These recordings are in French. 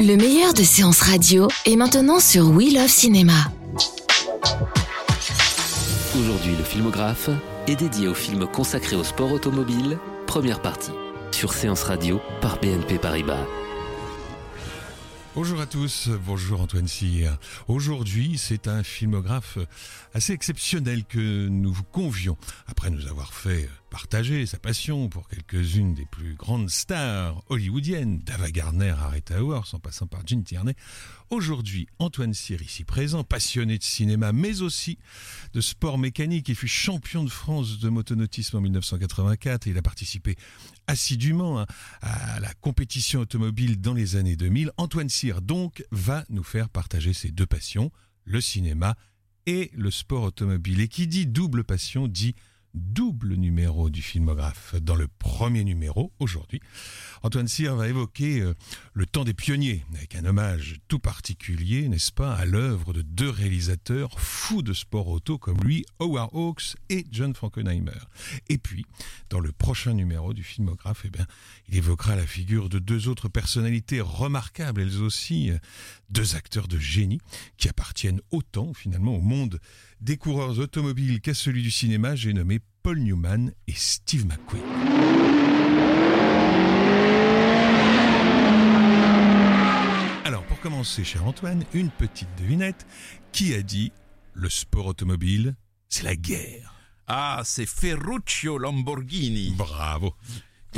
Le meilleur de séances radio est maintenant sur We Love Cinéma. Aujourd'hui, le filmographe est dédié aux films consacrés au sport automobile, première partie, sur Séance Radio par BNP Paribas. Bonjour à tous, bonjour Antoine Cyr. Aujourd'hui, c'est un filmographe assez exceptionnel que nous vous convions, après nous avoir fait partager sa passion pour quelques-unes des plus grandes stars hollywoodiennes, d'Ava à Rita Hayworth, en passant par Gene Tierney. Aujourd'hui, Antoine Cyr, ici présent, passionné de cinéma, mais aussi de sport mécanique. Il fut champion de France de motonautisme en 1984 et il a participé assidûment hein, à la compétition automobile dans les années 2000. Antoine Cyr, donc, va nous faire partager ses deux passions, le cinéma et le sport automobile. Et qui dit double passion dit double numéro du filmographe. Dans le premier numéro, aujourd'hui, Antoine Cyr va évoquer euh, le temps des pionniers, avec un hommage tout particulier, n'est-ce pas, à l'œuvre de deux réalisateurs fous de sport auto comme lui, Howard Hawks et John Frankenheimer. Et puis, dans le prochain numéro du filmographe, eh bien, il évoquera la figure de deux autres personnalités remarquables, elles aussi, euh, deux acteurs de génie, qui appartiennent autant, finalement, au monde des coureurs automobiles qu'à celui du cinéma, j'ai nommé Paul Newman et Steve McQueen. Alors, pour commencer, cher Antoine, une petite devinette. Qui a dit le sport automobile, c'est la guerre? Ah, c'est Ferruccio Lamborghini. Bravo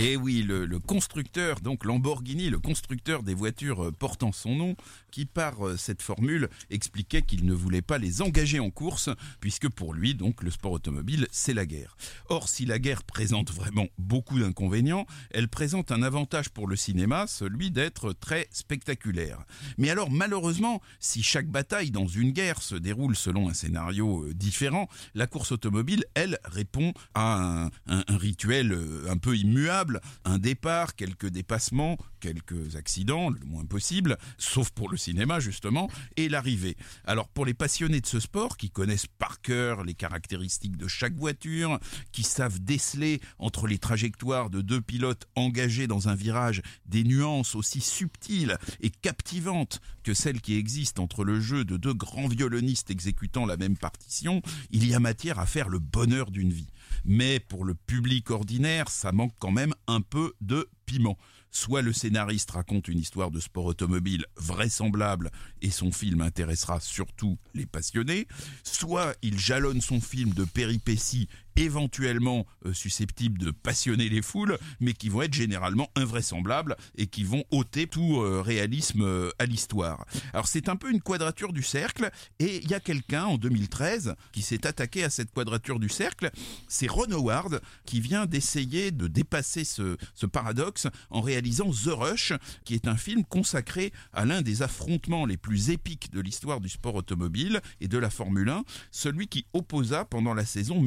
Et oui, le, constructeur, donc Lamborghini, le constructeur des voitures euh, portant son nom, qui par euh, cette formule expliquait qu'il ne voulait pas les engager en course, puisque pour lui, donc, le sport automobile, c'est la guerre. Or, si la guerre présente vraiment beaucoup d'inconvénients, elle présente un avantage pour le cinéma, celui d'être très spectaculaire. Mais alors, malheureusement, si chaque bataille dans une guerre se déroule selon un scénario euh, différent, la course automobile, elle, répond à un, rituel un peu immuable, un départ, quelques dépassements, quelques accidents, le moins possible, sauf pour le cinéma justement, et l'arrivée. Alors pour les passionnés de ce sport, qui connaissent par cœur les caractéristiques de chaque voiture, qui savent déceler entre les trajectoires de deux pilotes engagés dans un virage des nuances aussi subtiles et captivantes que celles qui existent entre le jeu de deux grands violonistes exécutant la même partition, il y a matière à faire le bonheur d'une vie. Mais pour le public ordinaire, ça manque quand même un peu de piment. Soit le scénariste raconte une histoire de sport automobile vraisemblable et son film intéressera surtout les passionnés, soit il jalonne son film de péripéties éventuellement euh, susceptibles de passionner les foules, mais qui vont être généralement invraisemblables et qui vont ôter tout euh, réalisme euh, à l'histoire. Alors c'est un peu une quadrature du cercle, et il y a quelqu'un en 2013 qui s'est attaqué à cette quadrature du cercle, c'est Ron Howard qui vient d'essayer de dépasser ce, ce paradoxe en réalisant The Rush, qui est un film consacré à l'un des affrontements les plus épiques de l'histoire du sport automobile et de la Formule 1, celui qui opposa pendant la saison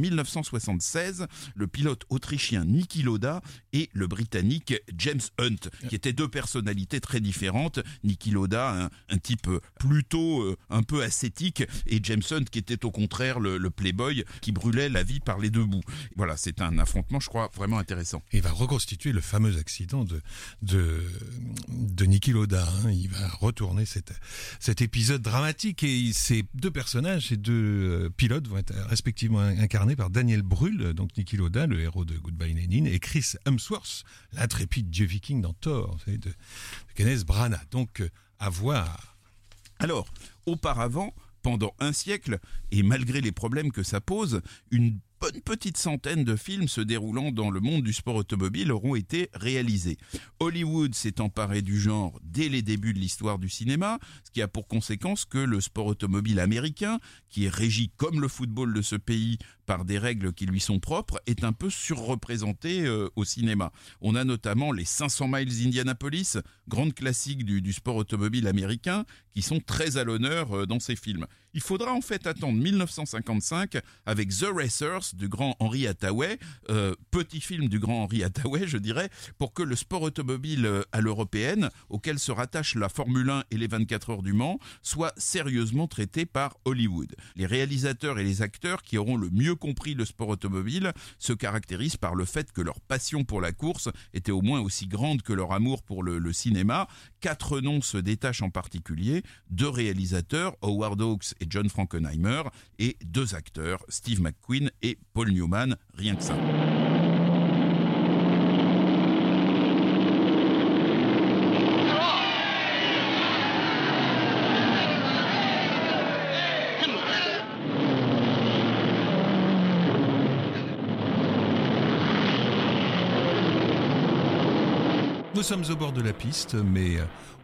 1976 le pilote autrichien Niki Lauda et le britannique James Hunt, qui étaient deux personnalités très différentes. Niki Lauda, un, type plutôt euh, un peu ascétique, et James Hunt qui était au contraire le, playboy qui brûlait la vie par les deux bouts. Voilà, c'est un affrontement, je crois, vraiment intéressant. Il va reconstituer le fameux accident de, de, de Niki Lauda. hein. Il va retourner cet, cet épisode dramatique et ces deux personnages, ces deux euh, pilotes vont être respectivement incarnés par Daniel Brühl, donc Niki Lauda, le héros de Goodbye Lenin, et Chris Hemsworth, l'intrépide dieu viking dans Thor, de, de Kenneth Branagh. Donc, euh, à voir. Alors, auparavant, pendant un siècle, et malgré les problèmes que ça pose, une bonne petite centaine de films se déroulant dans le monde du sport automobile auront été réalisés. Hollywood s'est emparé du genre dès les débuts de l'histoire du cinéma, ce qui a pour conséquence que le sport automobile américain, qui est régi comme le football de ce pays par des règles qui lui sont propres, est un peu surreprésenté euh, au cinéma. On a notamment les 500 miles d'Indianapolis, grande classique du, sport automobile américain, qui sont très à l'honneur euh, dans ces films. Il faudra en fait attendre 1955 avec The Racers du grand Henry Hathaway, euh, petit film du grand Henry Hathaway, je dirais, pour que le sport automobile à l'européenne, auquel se rattachent la Formule 1 et les 24 heures du Mans, soit sérieusement traité par Hollywood. Les réalisateurs et les acteurs qui auront le mieux compris le sport automobile se caractérisent par le fait que leur passion pour la course était au moins aussi grande que leur amour pour le, le cinéma. Quatre noms se détachent en particulier, deux réalisateurs, Howard Hawks et John Frankenheimer, et deux acteurs, Steve McQueen et Paul Newman, rien que ça. Sommes au bord de la piste, mais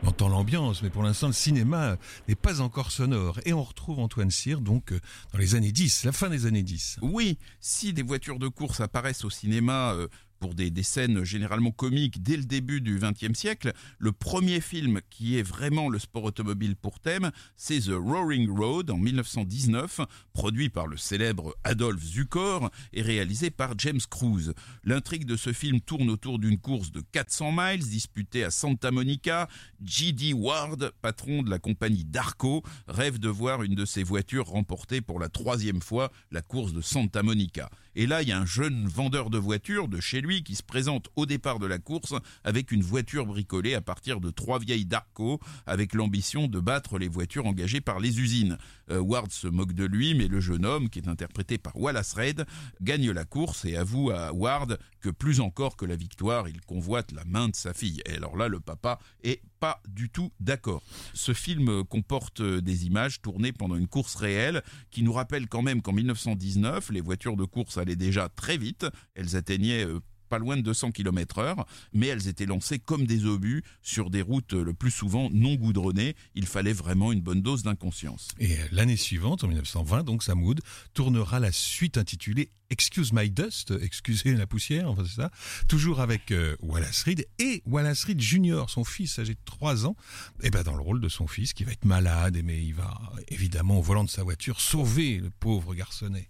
on entend l'ambiance, mais pour l'instant le cinéma n'est pas encore sonore. Et on retrouve Antoine Cyr donc dans les années 10, la fin des années 10. Oui, si des voitures de course apparaissent au cinéma euh, pour des, scènes généralement comiques dès le début du XXe siècle, le premier film qui est vraiment le sport automobile pour thème, c'est The Roaring Road en 1919, produit par le célèbre Adolphe Zukor et réalisé par James Cruise. L'intrigue de ce film tourne autour d'une course de 400 miles disputée à Santa Monica. G.D. Ward, patron de la compagnie Darco, rêve de voir une de ses voitures remporter pour la troisième fois la course de Santa Monica. Et là, il y a un jeune vendeur de voitures de chez lui qui se présente au départ de la course avec une voiture bricolée à partir de trois vieilles Darko avec l'ambition de battre les voitures engagées par les usines. Euh, Ward se moque de lui, mais le jeune homme, qui est interprété par Wallace Reid, gagne la course et avoue à Ward que plus encore que la victoire, il convoite la main de sa fille. Et alors là, le papa est pas du tout d'accord. Ce film comporte des images tournées pendant une course réelle qui nous rappelle quand même qu'en 1919, les voitures de course allaient déjà très vite. Elles atteignaient pas loin de 200 km heure, mais elles étaient lancées comme des obus sur des routes le plus souvent non goudronnées. Il fallait vraiment une bonne dose d'inconscience. Et l'année suivante, en 1920, donc Samoud tournera la suite intitulée Excuse My Dust, excusez la poussière, enfin c'est ça, toujours avec euh, Wallace Reed et Wallace Reed Junior, son fils âgé de 3 ans, et ben dans le rôle de son fils qui va être malade, mais il va évidemment au volant de sa voiture sauver le pauvre garçonnet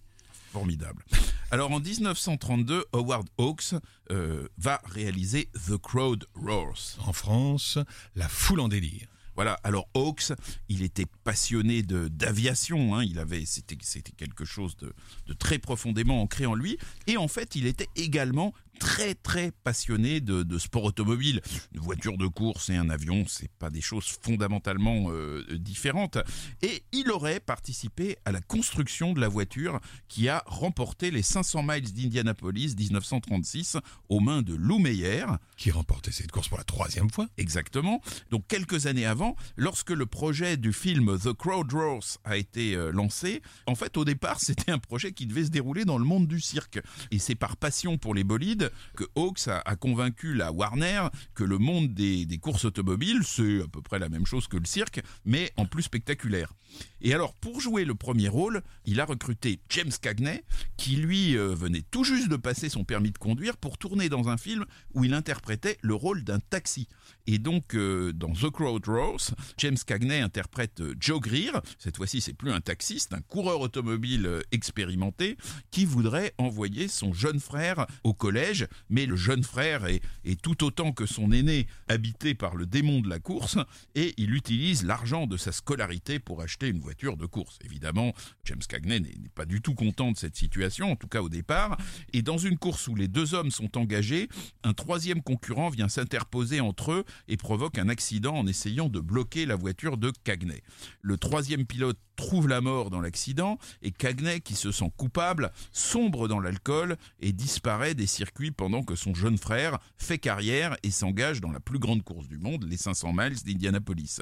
formidable. Alors en 1932, Howard Hawks euh, va réaliser The Crowd Roars. En France, La foule en délire. Voilà. Alors Hawks, il était passionné de d'aviation. Hein. Il avait, c'était c'était quelque chose de, de très profondément ancré en lui. Et en fait, il était également très très passionné de, de, sport automobile. Une voiture de course et un avion, c'est pas des choses fondamentalement euh, différentes. Et il aurait participé à la construction de la voiture qui a remporté les 500 miles d'Indianapolis 1936 aux mains de Lou Meyer. Qui remportait cette course pour la troisième fois. Exactement. Donc quelques années avant, lorsque le projet du film The Crowd Roars a été euh, lancé, en fait au départ c'était un projet qui devait se dérouler dans le monde du cirque. Et c'est par passion pour les bolides que Hawks a, convaincu la Warner que le monde des courses automobiles, c'est à peu près la même chose que le cirque, mais en plus spectaculaire. Et alors, pour jouer le premier rôle, il a recruté James Cagney, qui lui euh, venait tout juste de passer son permis de conduire pour tourner dans un film où il interprétait le rôle d'un taxi. Et donc, euh, dans The Crowd Roars, James Cagney interprète euh, Joe Greer. Cette fois-ci, c'est plus un taxi, c'est un coureur automobile expérimenté qui voudrait envoyer son jeune frère au collège. Mais le jeune frère est tout autant que son aîné habité par le démon de la course et il utilise l'argent de sa scolarité pour acheter une voiture de course. Évidemment, James Cagney n'est pas du tout content de cette situation, en tout cas au départ. Et dans une course où les deux hommes sont engagés, un troisième concurrent vient s'interposer entre eux et provoque un accident en essayant de bloquer la voiture de Cagney. Le troisième pilote trouve la mort dans l'accident et Cagney, qui se sent coupable, sombre dans l'alcool et disparaît des circuits pendant que son jeune frère fait carrière et s'engage dans la plus grande course du monde, les 500 miles d'Indianapolis.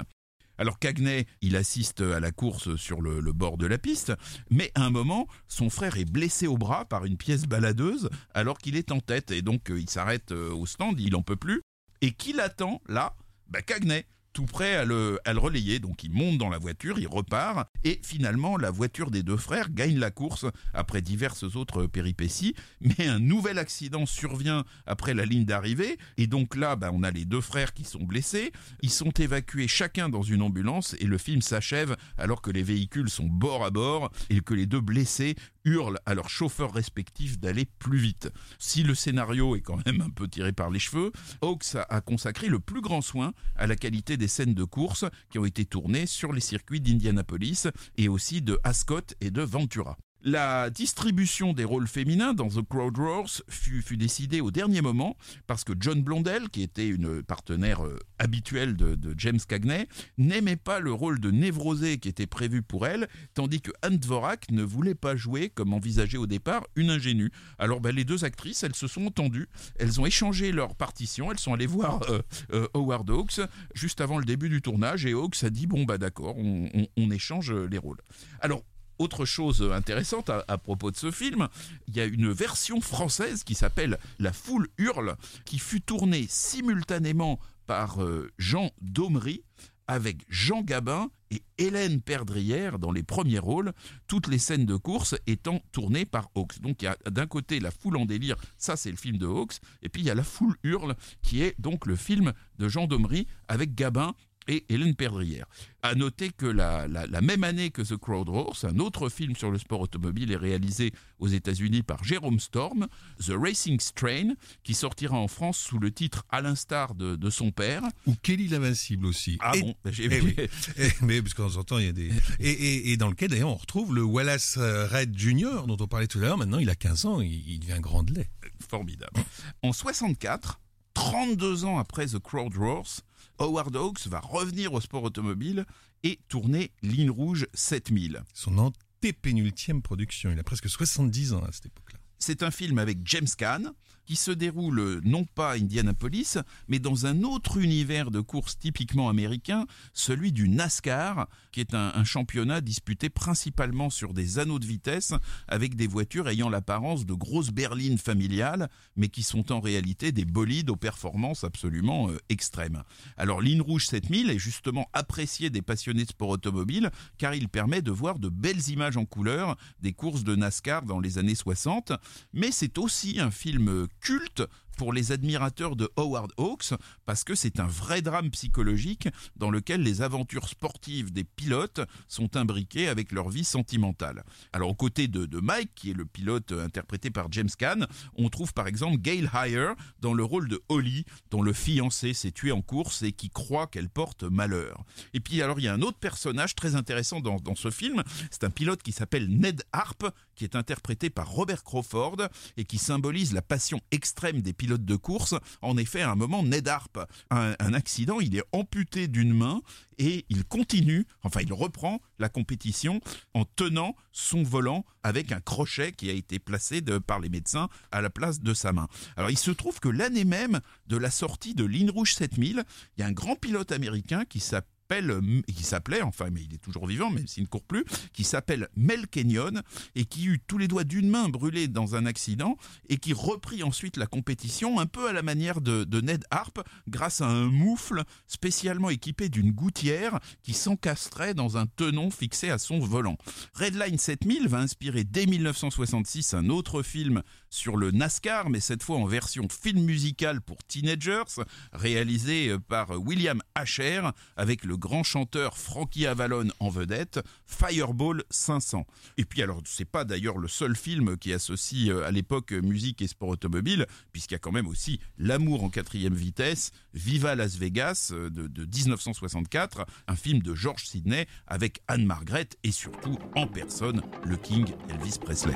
Alors Cagney, il assiste à la course sur le, bord de la piste, mais à un moment, son frère est blessé au bras par une pièce baladeuse alors qu'il est en tête et donc il s'arrête au stand, il en peut plus. Et qui l'attend là? Bah, Cagney. Tout prêt à le, relayer. Donc il monte dans la voiture, il repart, et finalement la voiture des deux frères gagne la course après diverses autres péripéties. Mais un nouvel accident survient après la ligne d'arrivée, et donc là, bah, on a les deux frères qui sont blessés. Ils sont évacués chacun dans une ambulance, et le film s'achève alors que les véhicules sont bord à bord et que les deux blessés hurlent à leurs chauffeurs respectifs d'aller plus vite. Si le scénario est quand même un peu tiré par les cheveux, Hawks a consacré le plus grand soin à la qualité des scènes de course qui ont été tournées sur les circuits d'Indianapolis et aussi de Ascot et de Ventura. La distribution des rôles féminins dans The Crowd Roars fut, décidée au dernier moment parce que John Blondell, qui était une partenaire euh, habituelle de, James Cagney, n'aimait pas le rôle de névrosé qui était prévu pour elle, tandis que Anne Dvorak ne voulait pas jouer, comme envisagé au départ, une ingénue. Alors ben, les deux actrices, elles se sont entendues, elles ont échangé leur partition, elles sont allées voir euh, euh, Howard Hawks juste avant le début du tournage et Hawks a dit bon bah d'accord, on, on échange les rôles. Alors autre chose intéressante à, propos de ce film, il y a une version française qui s'appelle La foule hurle, qui fut tournée simultanément par euh, Jean Daumery avec Jean Gabin et Hélène Perdrière dans les premiers rôles, toutes les scènes de course étant tournées par Hawks. Donc il y a d'un côté la foule en délire, ça c'est le film de Hawks, et puis il y a la foule hurle qui est donc le film de Jean Daumery avec Gabin et Hélène Perdrière. À noter que la, la, la, même année que The Crowd Roars, un autre film sur le sport automobile est réalisé aux États-Unis par Jérôme Storm, The Racing Strain, qui sortira en France sous le titre À l'instar de, de, son père. Ou Kelly l'Invincible aussi. Ah et, bon, j'ai eh oui. et, Mais parce qu'en temps il y a des. Et, et, et dans lequel d'ailleurs on retrouve le Wallace Red Jr. dont on parlait tout à l'heure. Maintenant il a 15 ans, il, il devient grand de lait. Formidable. En 64, 32 ans après The Crowd Roars, Howard Hawks va revenir au sport automobile et tourner Ligne Rouge 7000. Son antépénultième production, il a presque 70 ans à cette époque-là. C'est un film avec James Caan qui se déroule non pas à Indianapolis, mais dans un autre univers de course typiquement américain, celui du NASCAR, qui est un, un, championnat disputé principalement sur des anneaux de vitesse, avec des voitures ayant l'apparence de grosses berlines familiales, mais qui sont en réalité des bolides aux performances absolument euh, extrêmes. Alors Ligne Rouge 7000 est justement apprécié des passionnés de sport automobile, car il permet de voir de belles images en couleur des courses de NASCAR dans les années 60, mais c'est aussi un film culte pour les admirateurs de Howard Hawks parce que c'est un vrai drame psychologique dans lequel les aventures sportives des pilotes sont imbriquées avec leur vie sentimentale. Alors aux côtés de, de Mike, qui est le pilote interprété par James Caan, on trouve par exemple Gail Heyer dans le rôle de Holly, dont le fiancé s'est tué en course et qui croit qu'elle porte malheur. Et puis alors il y a un autre personnage très intéressant dans, dans ce film, c'est un pilote qui s'appelle Ned Harp, qui est interprété par Robert Crawford et qui symbolise la passion extrême des pilotes de course. En effet, à un moment, Ned Harp a un, accident, il est amputé d'une main et il continue, enfin il reprend la compétition en tenant son volant avec un crochet qui a été placé par les médecins à la place de sa main. Alors il se trouve que l'année même de la sortie de Ligne Rouge 7000, il y a un grand pilote américain qui s'appelle qui s'appelait, enfin, mais il est toujours vivant, même s'il ne court plus, qui s'appelle Mel Kenyon et qui eut tous les doigts d'une main brûlés dans un accident et qui reprit ensuite la compétition un peu à la manière de, de Ned Harp grâce à un moufle spécialement équipé d'une gouttière qui s'encastrait dans un tenon fixé à son volant. Redline 7000 va inspirer dès 1966 un autre film sur le NASCAR, mais cette fois en version film musical pour teenagers, réalisé par William Asher avec le grand chanteur Frankie Avalon en vedette, Fireball 500. Et puis alors, c'est pas d'ailleurs le seul film qui associe à l'époque musique et sport automobile, puisqu'il y a quand même aussi L'amour en quatrième vitesse, Viva Las Vegas de, de 1964, un film de George Sidney avec Anne Margaret et surtout en personne le King Elvis Presley.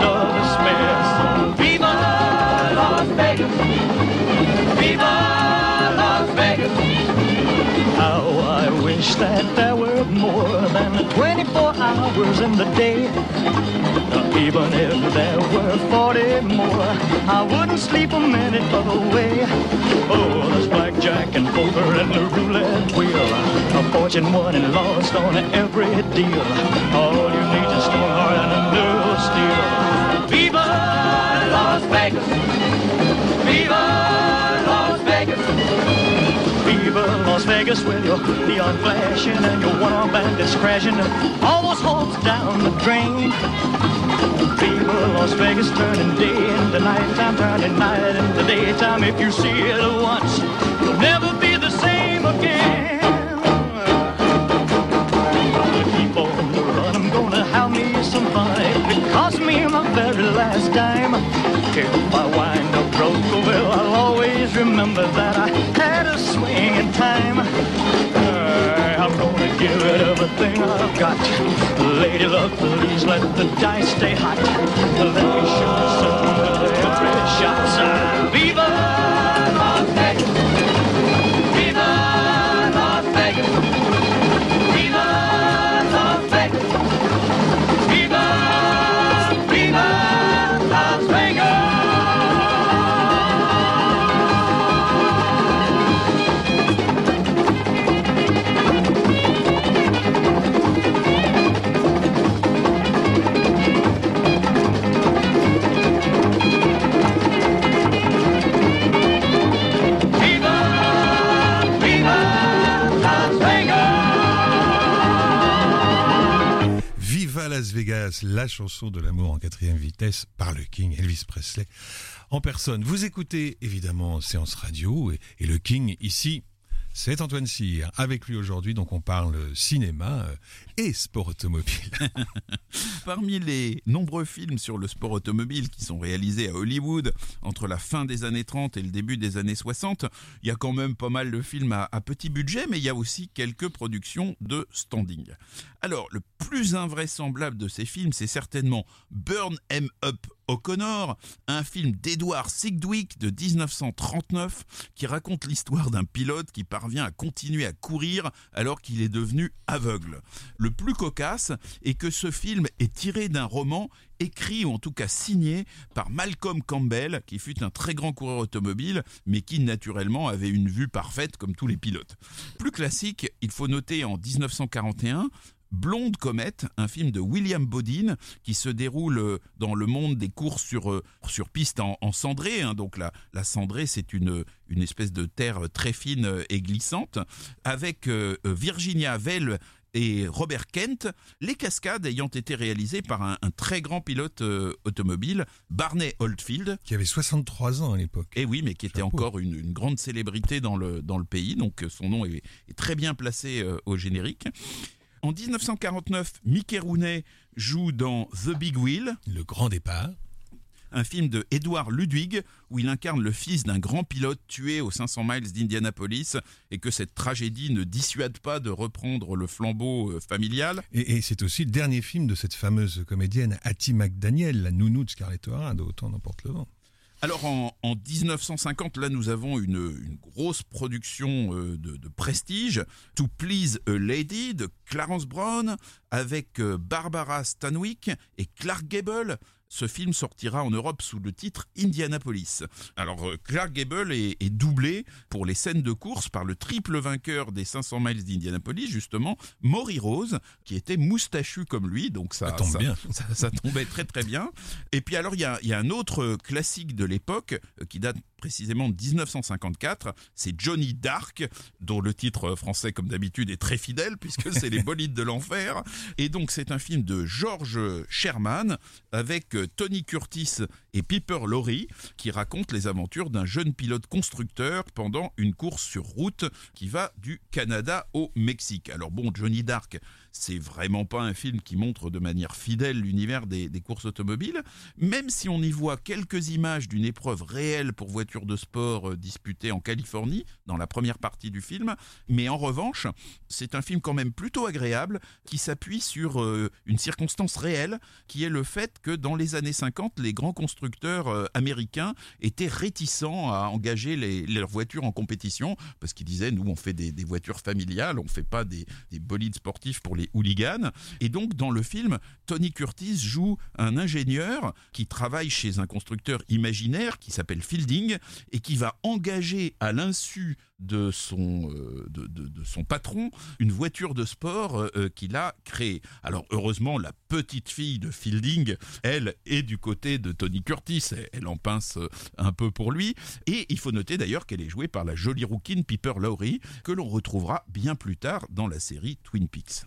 wish that there were more than 24 hours in the day. Even if there were 40 more, I wouldn't sleep a minute away. Oh, there's blackjack and poker and the roulette wheel. A fortune won and lost on every deal. All you need is a heart and a of steel. Viva Las Vegas! Viva Las Vegas with your neon flashing and your one-arm bandits crashing. All those hopes down the drain. Viva Las Vegas turning day into nighttime, turning night into daytime. If you see it once, you'll never be the same again. Keep gonna have me some fun. Costs me my very last dime, if I wind up well, I'll always remember that I had a swing in time. Uh, I'm gonna give it everything I've got. Lady luck, please let the dice stay hot. Let me shoot some with every shot. La chanson de l'amour en quatrième vitesse par le King Elvis Presley en personne. Vous écoutez évidemment Séance Radio et, et le King ici. C'est Antoine Cyr. Avec lui aujourd'hui, donc on parle cinéma euh, et sport automobile. Parmi les nombreux films sur le sport automobile qui sont réalisés à Hollywood entre la fin des années 30 et le début des années 60, il y a quand même pas mal de films à, à petit budget, mais il y a aussi quelques productions de standing. Alors, le plus invraisemblable de ces films, c'est certainement Burn 'em Up O'Connor, un film d'Edward Sidgwick de 1939 qui raconte l'histoire d'un pilote qui parvient à continuer à courir alors qu'il est devenu aveugle. Le plus cocasse est que ce film est tiré d'un roman écrit ou en tout cas signé par Malcolm Campbell, qui fut un très grand coureur automobile, mais qui naturellement avait une vue parfaite comme tous les pilotes. Plus classique, il faut noter en 1941 Blonde Comète, un film de William Bodine qui se déroule euh, dans le monde des courses sur, euh, sur piste en, en cendrée. hein. donc la, la cendrée, c'est une, une espèce de terre très fine euh, et glissante, avec euh, euh, Virginia Vell et Robert Kent, les cascades ayant été réalisées par un, un très grand pilote euh, automobile, Barney Oldfield, qui avait 63 ans à l'époque. et oui, mais qui était Chapeau. encore une, une grande célébrité dans le, dans le pays, donc euh, son nom est, est très bien placé euh, au générique. En 1949, Mickey Rooney joue dans The Big Wheel, Le grand départ. un film de Edward Ludwig où il incarne le fils d'un grand pilote tué aux 500 miles d'Indianapolis et que cette tragédie ne dissuade pas de reprendre le flambeau euh, familial. Et, et c'est aussi le dernier film de cette fameuse comédienne Hattie McDaniel, la nounou de Scarlett O'Hara, de Autant n'emporte le vent. Alors en, en 1950, là nous avons une, une grosse production euh, de, de prestige, To Please a Lady de Clarence Brown avec euh, Barbara Stanwyck et Clark Gable. Ce film sortira en Europe sous le titre Indianapolis. Alors euh, Clark Gable est, est doublé pour les scènes de course par le triple vainqueur des 500 miles d'Indianapolis, justement, Maury Rose, qui était moustachu comme lui, donc ça, Ça tombe bien. ça, ça tombait très très bien. Et puis alors il y a, y a un autre euh, classique de l'époque euh, qui date précisément de 1954, c'est Johnny Dark, dont le titre français comme d'habitude est très fidèle puisque c'est les bolides de l'enfer. Et donc c'est un film de George Sherman avec Tony Curtis et Piper Laurie qui raconte les aventures d'un jeune pilote constructeur pendant une course sur route qui va du Canada au Mexique. Alors bon, Johnny Dark, c'est vraiment pas un film qui montre de manière fidèle l'univers des, courses automobiles, même si on y voit quelques images d'une épreuve réelle pour voitures de sport euh, disputée en Californie dans la première partie du film, mais en revanche, c'est un film quand même plutôt agréable qui s'appuie sur euh, une circonstance réelle qui est le fait que dans les années 50, les grands constructeurs constructeurs euh, américains étaient réticents à engager leurs voitures en compétition parce qu'ils disaient nous on fait des, des voitures familiales, on fait pas des, des bolides sportifs pour les hooligans. Et donc dans le film, Tony Curtis joue un ingénieur qui travaille chez un constructeur imaginaire qui s'appelle Fielding et qui va engager à l'insu de son, euh, de, de- son patron une voiture de sport euh, euh, qu'il a créée. Alors heureusement, la petite fille de Fielding, elle, est du côté de Tony Curtis. Elle, elle en pince un peu pour lui. Et il faut noter d'ailleurs qu'elle est jouée par la jolie rouquine Piper Laurie, que l'on retrouvera bien plus tard dans la série Twin Peaks.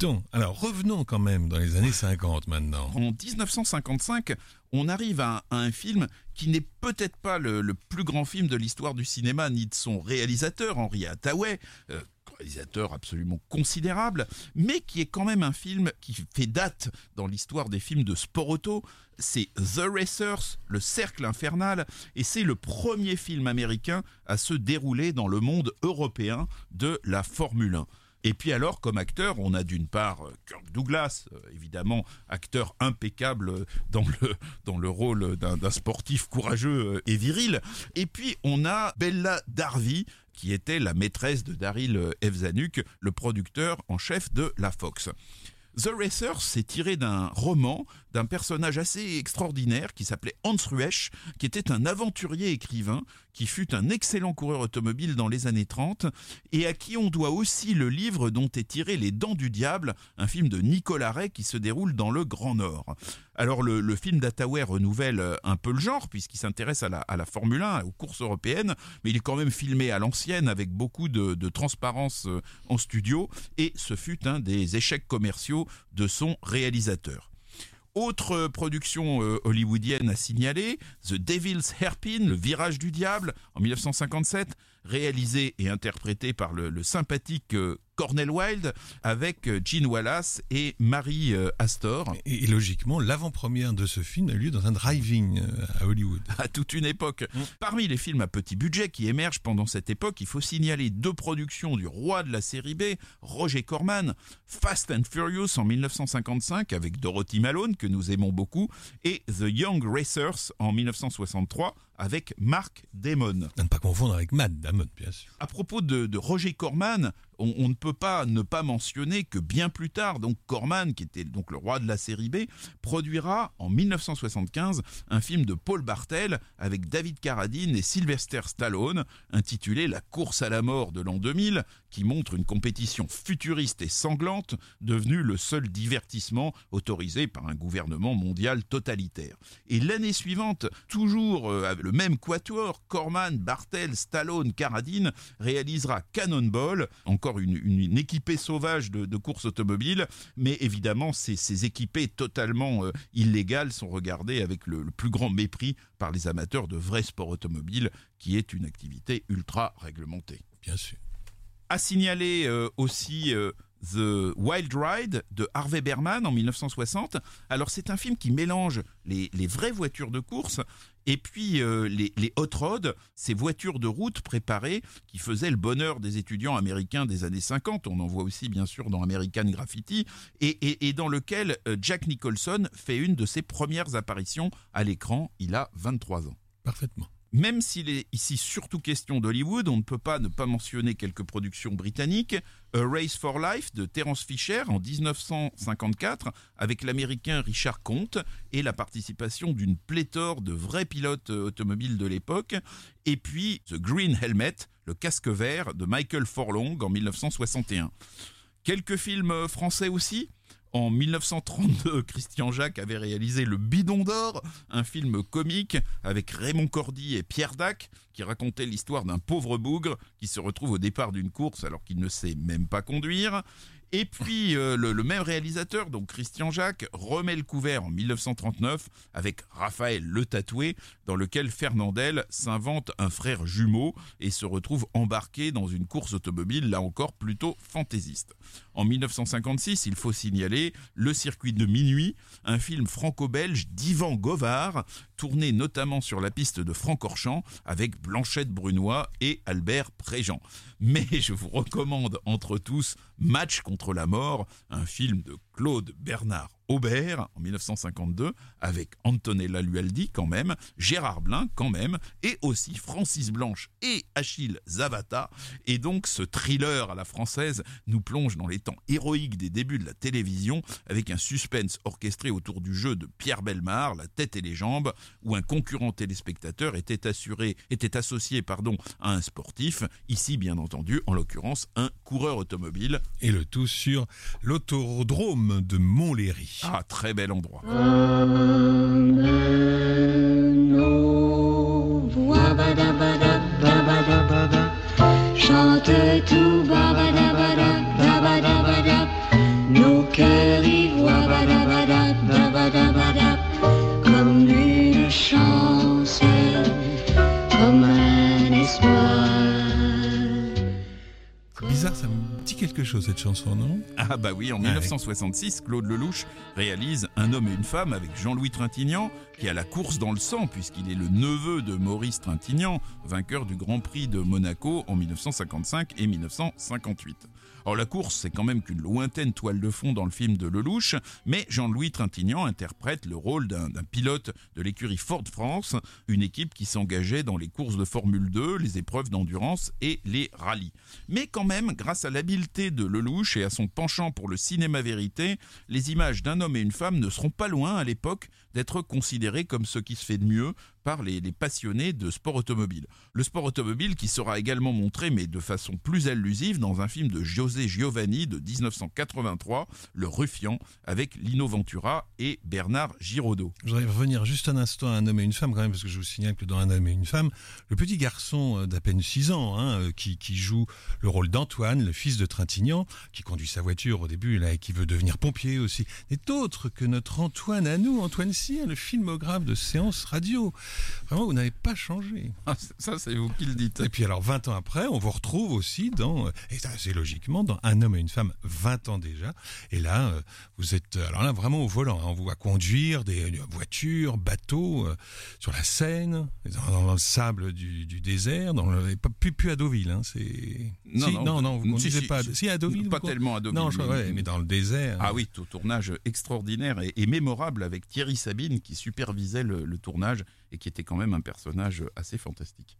Donc, alors revenons quand même dans les années 50 maintenant. En 1955, on arrive à, un film qui n'est peut-être pas le, le plus grand film de l'histoire du cinéma, ni de son réalisateur, Henri Hathaway, euh, réalisateur absolument considérable, mais qui est quand même un film qui fait date dans l'histoire des films de sport auto. C'est The Racers, le cercle infernal, et c'est le premier film américain à se dérouler dans le monde européen de la Formule 1. Et puis alors, comme acteur, on a d'une part euh, Kirk Douglas, euh, évidemment acteur impeccable euh, dans le, dans le rôle d'un sportif courageux et viril. Et puis on a Bella Darby, qui était la maîtresse de Daryl F. Zanuck, le producteur en chef de la Fox. The Racer, c'est tiré d'un roman d'un personnage assez extraordinaire qui s'appelait Hans Ruesch, qui était un aventurier écrivain, qui fut un excellent coureur automobile dans les années 30, et à qui on doit aussi le livre dont est tiré Les Dents du Diable, un film de Nicolas Ray qui se déroule dans le Grand Nord. Alors le, film d'Hathaway renouvelle euh, un peu le genre, puisqu'il s'intéresse à la, Formule 1, aux courses européennes, mais il est quand même filmé à l'ancienne avec beaucoup de, de transparence euh, en studio, et ce fut un des échecs commerciaux de son réalisateur. Autre euh, production euh, hollywoodienne à signaler, The Devil's Hairpin, le virage du diable, en 1957, réalisé et interprété par le, le sympathique euh, Cornel Wilde, avec euh, Gene Wallace et Marie euh, Astor. Et, et logiquement, l'avant-première de ce film a eu lieu dans un driving à Hollywood. à toute une époque. Parmi les films à petit budget qui émergent pendant cette époque, il faut signaler deux productions du roi de la série B, Roger Corman, Fast and Furious en 1955 avec Dorothy Malone que nous aimons beaucoup et The Young Racers en 1963 avec Mark Damon. À ne pas confondre avec Matt Damon, bien sûr. À propos de, de Roger Corman, on, ne peut pas ne pas mentionner que bien plus tard, donc Corman, qui était donc le roi de la série B, produira en 1975 un film de Paul Bartel avec David Carradine et Sylvester Stallone, intitulé La course à la mort de l'an 2000, qui montre une compétition futuriste et sanglante, devenue le seul divertissement autorisé par un gouvernement mondial totalitaire. Et l'année suivante, toujours euh, avec le même quatuor, Corman, Bartel, Stallone, Carradine, réalisera Cannonball, encore une, une- une équipée sauvage de, de courses automobiles, mais évidemment ces, ces équipées totalement euh, illégales sont regardées avec le, le plus grand mépris par les amateurs de vrais sports automobiles, qui est une activité ultra réglementée. Bien sûr. À signaler euh, aussi euh, The Wild Ride de Harvey Berman en 1960. Alors c'est un film qui mélange les, vraies voitures de course et puis euh, les, hot rods, ces voitures de route préparées qui faisaient le bonheur des étudiants américains des années 50. On en voit aussi bien sûr dans American Graffiti et dans lequel euh, Jack Nicholson fait une de ses premières apparitions à l'écran. Il a 23 ans. Parfaitement. Même s'il est ici surtout question d'Hollywood, on ne peut pas ne pas mentionner quelques productions britanniques. A Race for Life de Terence Fisher en 1954 avec l'américain Richard Comte et la participation d'une pléthore de vrais pilotes euh, automobiles de l'époque. Et puis The Green Helmet, le casque vert de Michael Forlong en 1961. Quelques films euh, français aussi? En 1932, Christian Jacques avait réalisé Le Bidon d'Or, un film comique avec Raymond Cordy et Pierre Dac, qui racontait l'histoire d'un pauvre bougre qui se retrouve au départ d'une course alors qu'il ne sait même pas conduire. Et puis euh, le, même réalisateur, donc Christian Jacques, remet le couvert en 1939 avec Raphaël Le Tatoué, dans lequel Fernandel s'invente un frère jumeau et se retrouve embarqué dans une course automobile, là encore plutôt fantaisiste. En 1956, il faut signaler Le circuit de minuit, un film franco-belge d'Ivan Govard, tourné notamment sur la piste de Francorchamps avec Blanchette Brunois et Albert Préjean. Mais je vous recommande entre tous Match contre la mort, un film de Claude Bernard Aubert en 1952 avec Antonella Lualdi quand même, Gérard Blin quand même et aussi Francis Blanche et Achille Zavata. Et donc ce thriller à la française nous plonge dans les temps héroïques des débuts de la télévision avec un suspense orchestré autour du jeu de Pierre Belmar, La tête et les jambes où un concurrent téléspectateur était assuré était associé pardon à un sportif, ici bien entendu en l'occurrence un coureur automobile. Et le tout sur l'autodrome de Montlhéry. ah très bel endroit. Chante tout nos cœurs quelque chose cette chanson, non? Ah bah oui, en 1966, Claude Lelouch réalise Un homme et une femme avec Jean-Louis Trintignant, qui a la course dans le sang puisqu'il est le neveu de Maurice Trintignant, vainqueur du Grand Prix de Monaco en 1955 et 1958. Alors la course, c'est quand même qu'une lointaine toile de fond dans le film de Lelouch, mais Jean-Louis Trintignant interprète le rôle d'un d'un pilote de l'écurie Ford France, une équipe qui s'engageait dans les courses de Formule 2, les épreuves d'endurance et les rallyes. Mais quand même, grâce à l'habileté de Lelouch et à son penchant pour le cinéma vérité, les images d'un homme et une femme ne seront pas loin à l'époque d'être considérées comme ce qui se fait de mieux par les, passionnés de sport automobile. Le sport automobile qui sera également montré, mais de façon plus allusive, dans un film de José Giovanni de 1983, Le Ruffian, avec Lino Ventura et Bernard Giraudot. Je voudrais revenir juste un instant à un homme et une femme quand même, parce que je vous signale que dans un homme et une femme, le petit garçon euh, d'à peine 6 ans, hein, euh, qui, qui joue le rôle d'Antoine, le fils de Trintignant, qui conduit sa voiture au début là, et qui veut devenir pompier aussi, n'est autre que notre Antoine à nous, Antoine Cyr, le filmographe de séance radio. Vraiment, vous n'avez pas changé. Ah, ça, c'est vous qui le dites. Et puis alors 20 ans après, on vous retrouve aussi dans, euh, et assez logiquement, dans Un homme et une femme, 20 ans déjà. Et là, euh, vous êtes euh, alors là vraiment au volant. hein. On vous voit conduire des voitures, bateaux euh, sur la Seine, dans, dans le sable du, du désert, dans le, plus, plus à Deauville. Hein, c'est Non, si, non, non, non, vous si, conduisez si, pas. à- si. À Deauville. Pas tellement à Deauville, Non, je- mais- ouais, mais dans le désert. Ah oui, tout tournage extraordinaire et, et mémorable avec Thierry Sabine qui supervisait le, le tournage et qui était quand même un personnage assez fantastique.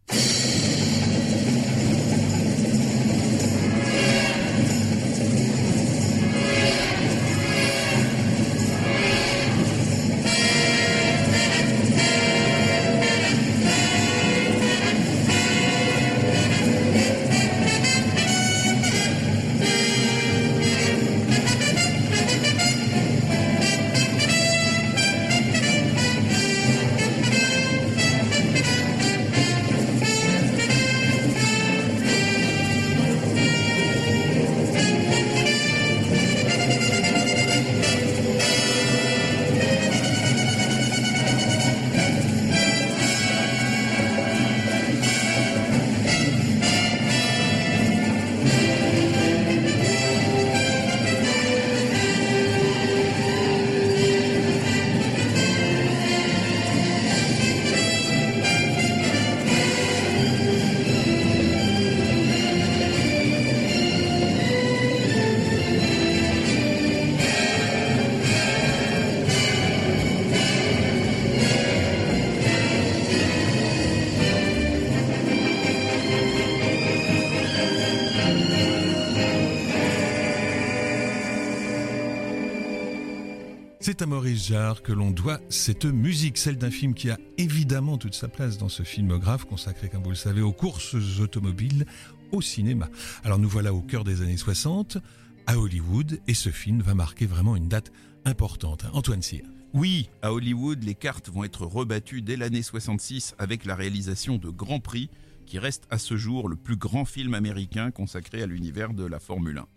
C'est à Maurice Jarre que l'on doit cette musique, celle d'un film qui a évidemment toute sa place dans ce filmographe consacré, comme vous le savez, aux courses automobiles au cinéma. Alors nous voilà au cœur des années 60, à Hollywood, et ce film va marquer vraiment une date importante. Antoine Cyr. Oui, à Hollywood, les cartes vont être rebattues dès l'année 66 avec la réalisation de Grand Prix, qui reste à ce jour le plus grand film américain consacré à l'univers de la Formule 1.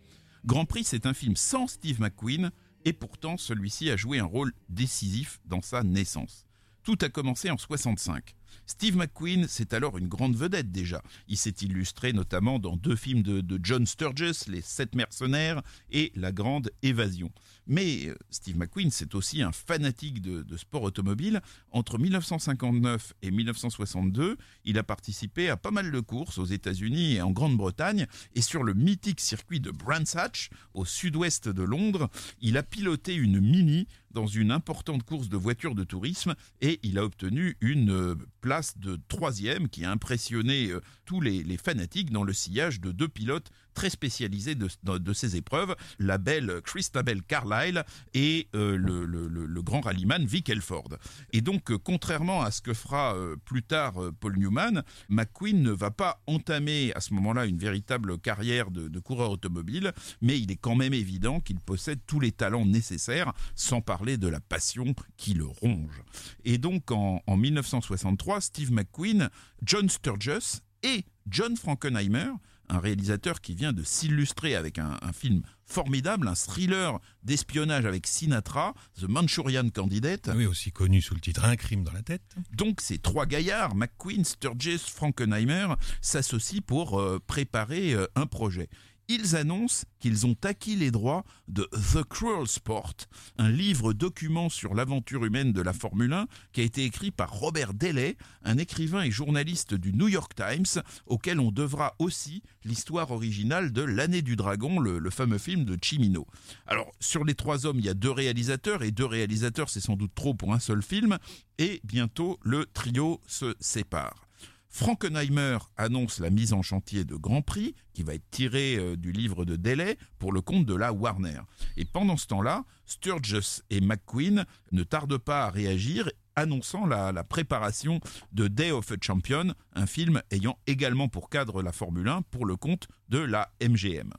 Grand Prix, c'est un film sans Steve McQueen, et pourtant celui-ci a joué un rôle décisif dans sa naissance. Tout a commencé en 65. Steve McQueen, c'est alors une grande vedette déjà. Il s'est illustré notamment dans deux films de, John Sturges, Les Sept Mercenaires et La Grande Évasion. Mais euh, Steve McQueen, c'est aussi un fanatique de, de sport automobile. Entre 1959 et 1962, il a participé à pas mal de courses aux États-Unis et en Grande-Bretagne. Et sur le mythique circuit de Brands Hatch, au sud-ouest de Londres, il a piloté une Mini dans une importante course de voitures de tourisme et il a obtenu une euh, place de troisième qui a impressionné euh, tous les, les fanatiques dans le sillage de deux pilotes très spécialisés de, de- ces épreuves, la belle Christabel Carlyle et euh, le, le- grand rallyman Vic Elford. Et donc, contrairement à ce que fera plus tard Paul Newman, McQueen ne va pas entamer à ce moment-là une véritable carrière de, de coureur automobile, mais il est quand même évident qu'il possède tous les talents nécessaires, sans parler de la passion qui le ronge. Et donc, en, en 1963, Steve McQueen, John Sturges et John Frankenheimer, un réalisateur qui vient de s'illustrer avec un, un film formidable, un thriller d'espionnage avec Sinatra, The Manchurian Candidate. Oui, aussi connu sous le titre Un crime dans la tête. Donc ces trois gaillards, McQueen, Sturges, Frankenheimer, s'associent pour euh, préparer euh, un projet. Ils annoncent qu'ils ont acquis les droits de The Cruel Sport, un livre document sur l'aventure humaine de la Formule 1 qui a été écrit par Robert Delay, un écrivain et journaliste du New York Times, auquel on devra aussi l'histoire originale de L'année du dragon, le, le fameux film de Chimino. Alors, sur les trois hommes, il y a deux réalisateurs, et deux réalisateurs, c'est sans doute trop pour un seul film, et bientôt le trio se sépare. Frankenheimer annonce la mise en chantier de Grand Prix, qui va être tiré euh, du livre de Delay pour le compte de la Warner. Et pendant ce temps-là, Sturges et McQueen ne tardent pas à réagir, annonçant la, la préparation de Day of a Champion, un film ayant également pour cadre la Formule 1 pour le compte de la MGM.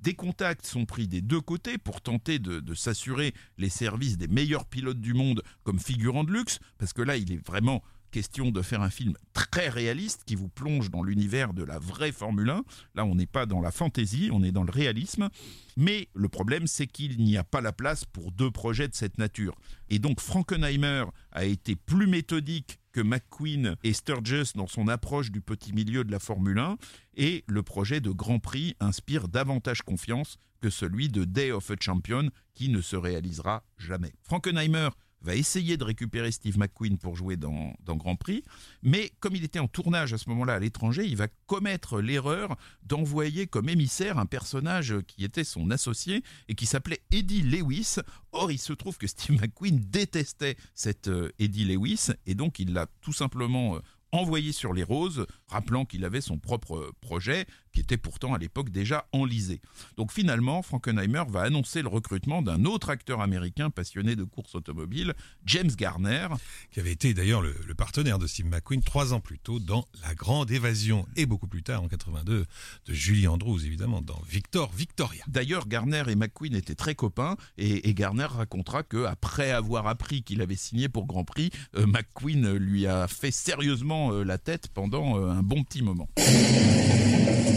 Des contacts sont pris des deux côtés pour tenter de, de s'assurer les services des meilleurs pilotes du monde comme figurant de luxe, parce que là, il est vraiment question de faire un film très réaliste qui vous plonge dans l'univers de la vraie Formule 1. Là, on n'est pas dans la fantaisie, on est dans le réalisme. Mais le problème, c'est qu'il n'y a pas la place pour deux projets de cette nature. Et donc, Frankenheimer a été plus méthodique que McQueen et Sturges dans son approche du petit milieu de la Formule 1, et le projet de Grand Prix inspire davantage confiance que celui de Day of a Champion qui ne se réalisera jamais. Frankenheimer va essayer de récupérer Steve McQueen pour jouer dans, Grand Prix, mais comme il était en tournage à ce moment-là à l'étranger, il va commettre l'erreur d'envoyer comme émissaire un personnage qui était son associé et qui s'appelait Eddie Lewis. Or, il se trouve que Steve McQueen détestait cet euh, Eddie Lewis et donc il l'a tout simplement euh, envoyé sur les roses, rappelant qu'il avait son propre euh, projet, qui était pourtant à l'époque déjà enlisé. Donc finalement, Frankenheimer va annoncer le recrutement d'un autre acteur américain passionné de course automobile, James Garner. qui avait été d'ailleurs le, le partenaire de Steve McQueen trois ans plus tôt dans La Grande Évasion et beaucoup plus tard en 82 de Julie Andrews évidemment dans Victor Victoria. D'ailleurs, Garner et McQueen étaient très copains et, et Garner racontera que après avoir appris qu'il avait signé pour Grand Prix, euh, McQueen lui a fait sérieusement euh, la tête pendant euh, un bon petit moment.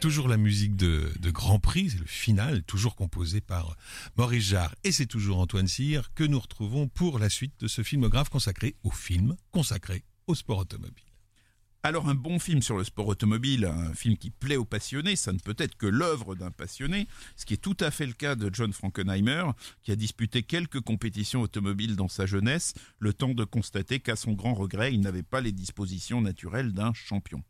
Toujours la musique de, Grand Prix, c'est le final, toujours composé par Maurice Jarre. Et c'est toujours Antoine Cyr que nous retrouvons pour la suite de ce filmographe consacré au film, consacré au sport automobile. Alors un bon film sur le sport automobile, un film qui plaît aux passionnés, ça ne peut être que l'œuvre d'un passionné, ce qui est tout à fait le cas de John Frankenheimer, qui a disputé quelques compétitions automobiles dans sa jeunesse, le temps de constater qu'à son grand regret, il n'avait pas les dispositions naturelles d'un champion.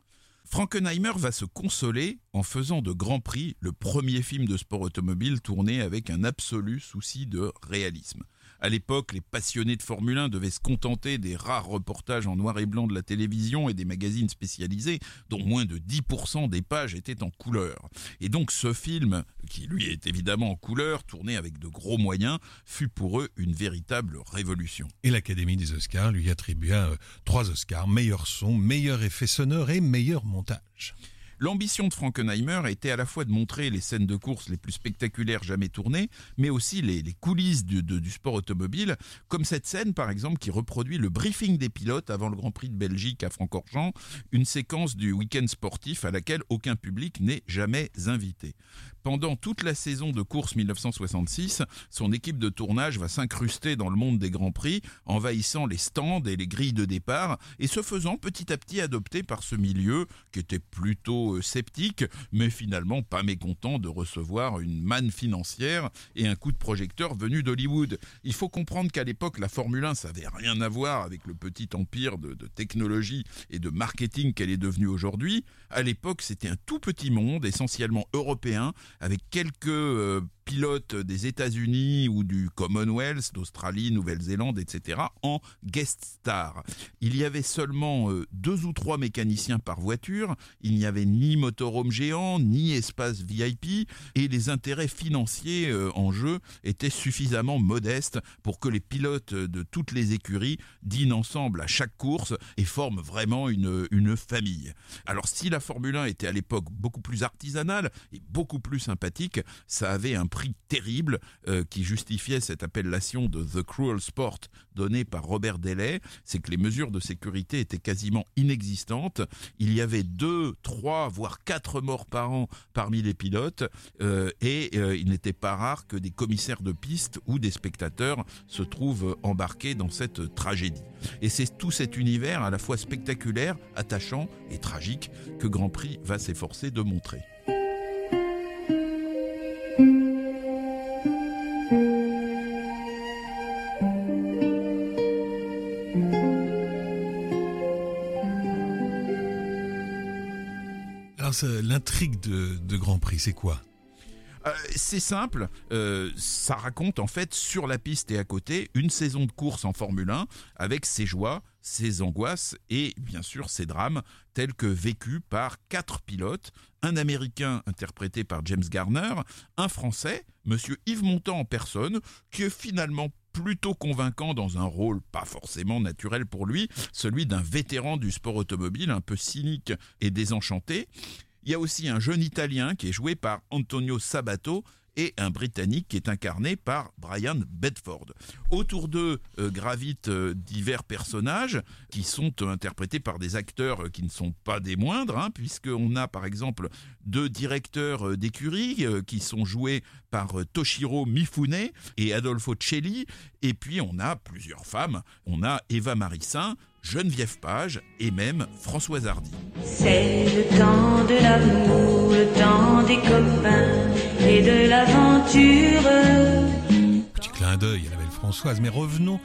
Frankenheimer va se consoler en faisant de Grand Prix le premier film de sport automobile tourné avec un absolu souci de réalisme. À l'époque, les passionnés de Formule 1 devaient se contenter des rares reportages en noir et blanc de la télévision et des magazines spécialisés, dont moins de 10% des pages étaient en couleur. Et donc ce film, qui lui est évidemment en couleur, tourné avec de gros moyens, fut pour eux une véritable révolution. Et l'Académie des Oscars lui attribua euh, trois Oscars, meilleur son, meilleur effet sonore et meilleur montage. L'ambition de Frankenheimer était à la fois de montrer les scènes de course les plus spectaculaires jamais tournées, mais aussi les, coulisses du, du sport automobile, comme cette scène par exemple qui reproduit le briefing des pilotes avant le Grand Prix de Belgique à Francorchamps, une séquence du week-end sportif à laquelle aucun public n'est jamais invité. Pendant toute la saison de course 1966, son équipe de tournage va s'incruster dans le monde des Grands Prix, envahissant les stands et les grilles de départ, et se faisant petit à petit adopter par ce milieu qui était plutôt euh, sceptique, mais finalement pas mécontent de recevoir une manne financière et un coup de projecteur venu d'Hollywood. Il faut comprendre qu'à l'époque, la Formule 1, ça n'avait rien à voir avec le petit empire de, de technologie et de marketing qu'elle est devenue aujourd'hui. À l'époque, c'était un tout petit monde, essentiellement européen, avec quelques euh, des États-Unis ou du Commonwealth, d'Australie, Nouvelle-Zélande, etc., en guest star. Il y avait seulement euh, deux ou trois mécaniciens par voiture, il n'y avait ni motorhome géant, ni espace VIP, et les intérêts financiers euh, en jeu étaient suffisamment modestes pour que les pilotes de toutes les écuries dînent ensemble à chaque course et forment vraiment une, une famille. Alors si la Formule 1 était à l'époque beaucoup plus artisanale et beaucoup plus sympathique, ça avait un prix terrible euh, qui justifiait cette appellation de The Cruel Sport donnée par Robert Delay, c'est que les mesures de sécurité étaient quasiment inexistantes. Il y avait deux, trois, voire quatre morts par an parmi les pilotes euh, et euh, il n'était pas rare que des commissaires de piste ou des spectateurs se trouvent embarqués dans cette tragédie. Et c'est tout cet univers à la fois spectaculaire, attachant et tragique que Grand Prix va s'efforcer de montrer. De, Grand Prix, c'est quoi Euh, c'est simple, euh, ça raconte en fait sur la piste et à côté une saison de course en Formule 1 avec ses joies, ses angoisses et bien sûr ses drames tels que vécus par quatre pilotes, un Américain interprété par James Garner, un Français, Monsieur Yves Montand en personne, qui est finalement plutôt convaincant dans un rôle pas forcément naturel pour lui, celui d'un vétéran du sport automobile un peu cynique et désenchanté. Il y a aussi un jeune Italien qui est joué par Antonio Sabato et un Britannique qui est incarné par Brian Bedford. Autour d'eux euh, gravitent euh, divers personnages qui sont euh, interprétés par des acteurs euh, qui ne sont pas des moindres, hein, puisqu'on a par exemple deux directeurs d'écurie qui sont joués par Toshiro Mifune et Adolfo Celli, et puis on a plusieurs femmes, on a Eva Marissin, Geneviève Page et même Françoise Hardy. C'est le temps de l'amour, le temps des copains et de l'aventure. Petit clin d'œil à la belle Françoise, mais revenons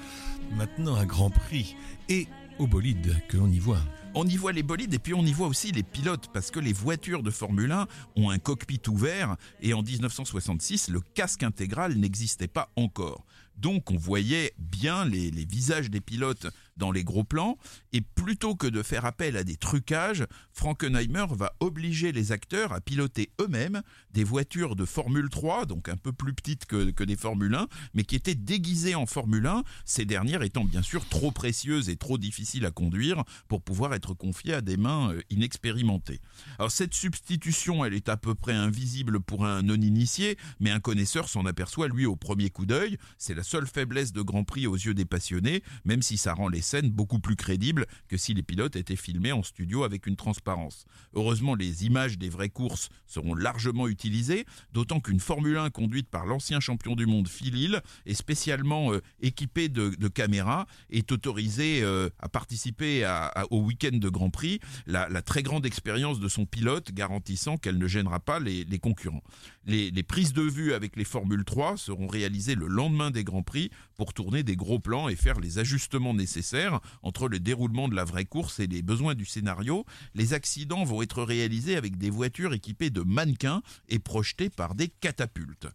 maintenant à Grand Prix et au bolide que l'on y voit. On y voit les bolides et puis on y voit aussi les pilotes parce que les voitures de Formule 1 ont un cockpit ouvert et en 1966 le casque intégral n'existait pas encore. Donc on voyait bien les, les visages des pilotes dans les gros plans et plutôt que de faire appel à des trucages, Frankenheimer va obliger les acteurs à piloter eux-mêmes des voitures de Formule 3, donc un peu plus petites que, des Formule 1, mais qui étaient déguisées en Formule 1, ces dernières étant bien sûr trop précieuses et trop difficiles à conduire pour pouvoir être confiées à des mains euh, inexpérimentées. Alors cette substitution, elle est à peu près invisible pour un non-initié, mais un connaisseur s'en aperçoit lui au premier coup d'œil. C'est la seule faiblesse de Grand Prix aux yeux des passionnés, même si ça rend les scènes beaucoup plus crédibles que si les pilotes étaient filmés en studio avec une transparence. Heureusement, les images des vraies courses seront largement utilisées, d'autant qu'une Formule 1 conduite par l'ancien champion du monde Phil Hill est spécialement euh, équipée de, caméras, est autorisée euh, à participer au week-end de Grand Prix, la, très grande expérience de son pilote garantissant qu'elle ne gênera pas les, les concurrents. Les, les prises de vue avec les Formule 3 seront réalisées le lendemain des Grands Prix pour tourner des gros plans et faire les ajustements nécessaires entre le déroulement de la vraie course et les besoins du scénario. Les accidents vont être réalisés avec des voitures équipées de mannequins et projetées par des catapultes.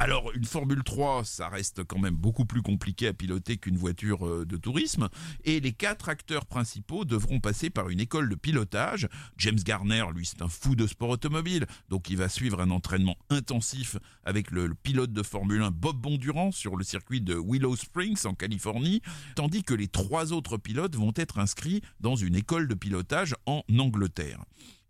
Alors une Formule 3, ça reste quand même beaucoup plus compliqué à piloter qu'une voiture euh, de tourisme, et les quatre acteurs principaux devront passer par une école de pilotage. James Garner, lui, c'est un fou de sport automobile, donc il va suivre un entraînement intensif avec le, le pilote de Formule 1 Bob Bondurant sur le circuit de Willow Springs en Californie, tandis que les trois autres pilotes vont être inscrits dans une école de pilotage en Angleterre.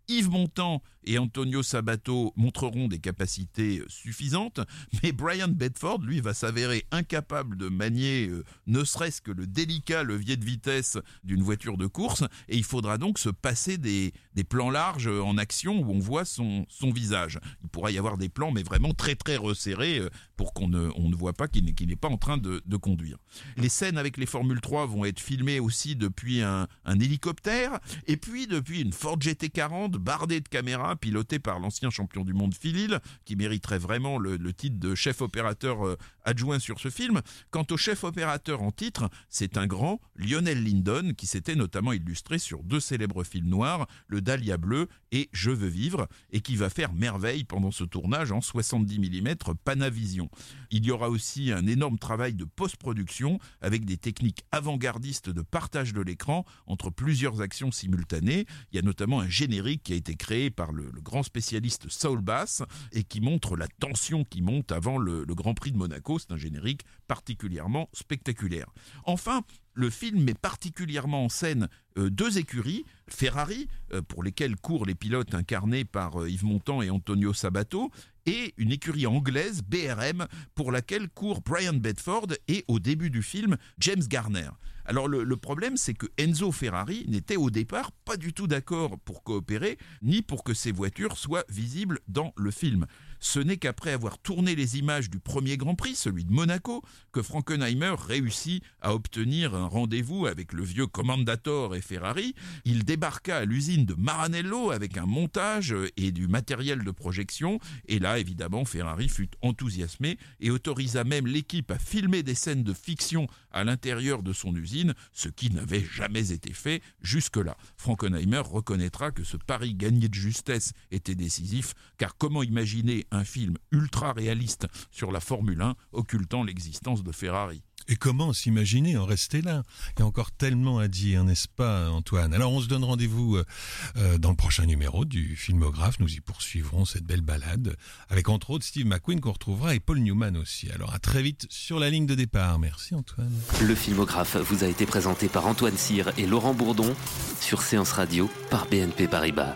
Yves Montand et Antonio Sabato montreront des capacités suffisantes, mais Brian Bedford, lui, va s'avérer incapable de manier euh, ne serait-ce que le délicat levier de vitesse d'une voiture de course, et il faudra donc se passer des, plans larges en action où on voit son, visage. Il pourra y avoir des plans, mais vraiment très très resserrés euh, pour qu'on ne, on voit pas qu'il n'est pas en train de, de, conduire. Les scènes avec les Formule 3 vont être filmées aussi depuis un, un hélicoptère, et puis depuis une Ford GT40 bardée de caméras piloté par l'ancien champion du monde Phil qui mériterait vraiment le, titre de chef opérateur euh, adjoint sur ce film. Quant au chef opérateur en titre, c'est un grand, Lionel Lyndon, qui s'était notamment illustré sur deux célèbres films noirs, Le Dahlia Bleu et Je veux vivre, et qui va faire merveille pendant ce tournage en 70 mm Panavision. Il y aura aussi un énorme travail de post-production avec des techniques avant-gardistes de partage de l'écran entre plusieurs actions simultanées. Il y a notamment un générique qui a été créé par le, grand spécialiste Saul Bass et qui montre la tension qui monte avant le, Grand Prix de Monaco. C'est un générique particulièrement spectaculaire. Enfin, le film met particulièrement en scène euh, deux écuries, Ferrari, euh, pour lesquelles courent les pilotes incarnés par euh, Yves Montand et Antonio Sabato, et une écurie anglaise, BRM, pour laquelle court Brian Bedford et au début du film, James Garner. Alors le, problème, c'est que Enzo Ferrari n'était au départ pas du tout d'accord pour coopérer, ni pour que ses voitures soient visibles dans le film. Ce n'est qu'après avoir tourné les images du premier Grand Prix, celui de Monaco, que Frankenheimer réussit à obtenir un rendez-vous avec le vieux Commandator et Ferrari. Il débarqua à l'usine de Maranello avec un montage et du matériel de projection, et là, évidemment, Ferrari fut enthousiasmé et autorisa même l'équipe à filmer des scènes de fiction à l'intérieur de son usine, ce qui n'avait jamais été fait jusque-là. Frankenheimer reconnaîtra que ce pari gagné de justesse était décisif, car comment imaginer un film ultra réaliste sur la Formule 1 occultant l'existence de Ferrari? Et comment s'imaginer en rester là? Il y a encore tellement à dire, n'est-ce pas, Antoine? Alors, on se donne rendez-vous euh, dans le prochain numéro du Filmographe. Nous y poursuivrons cette belle balade avec, entre autres, Steve McQueen qu'on retrouvera et Paul Newman aussi. Alors, à très vite sur la ligne de départ. Merci, Antoine. Le Filmographe vous a été présenté par Antoine Cyr et Laurent Bourdon sur Séance Radio par BNP Paribas.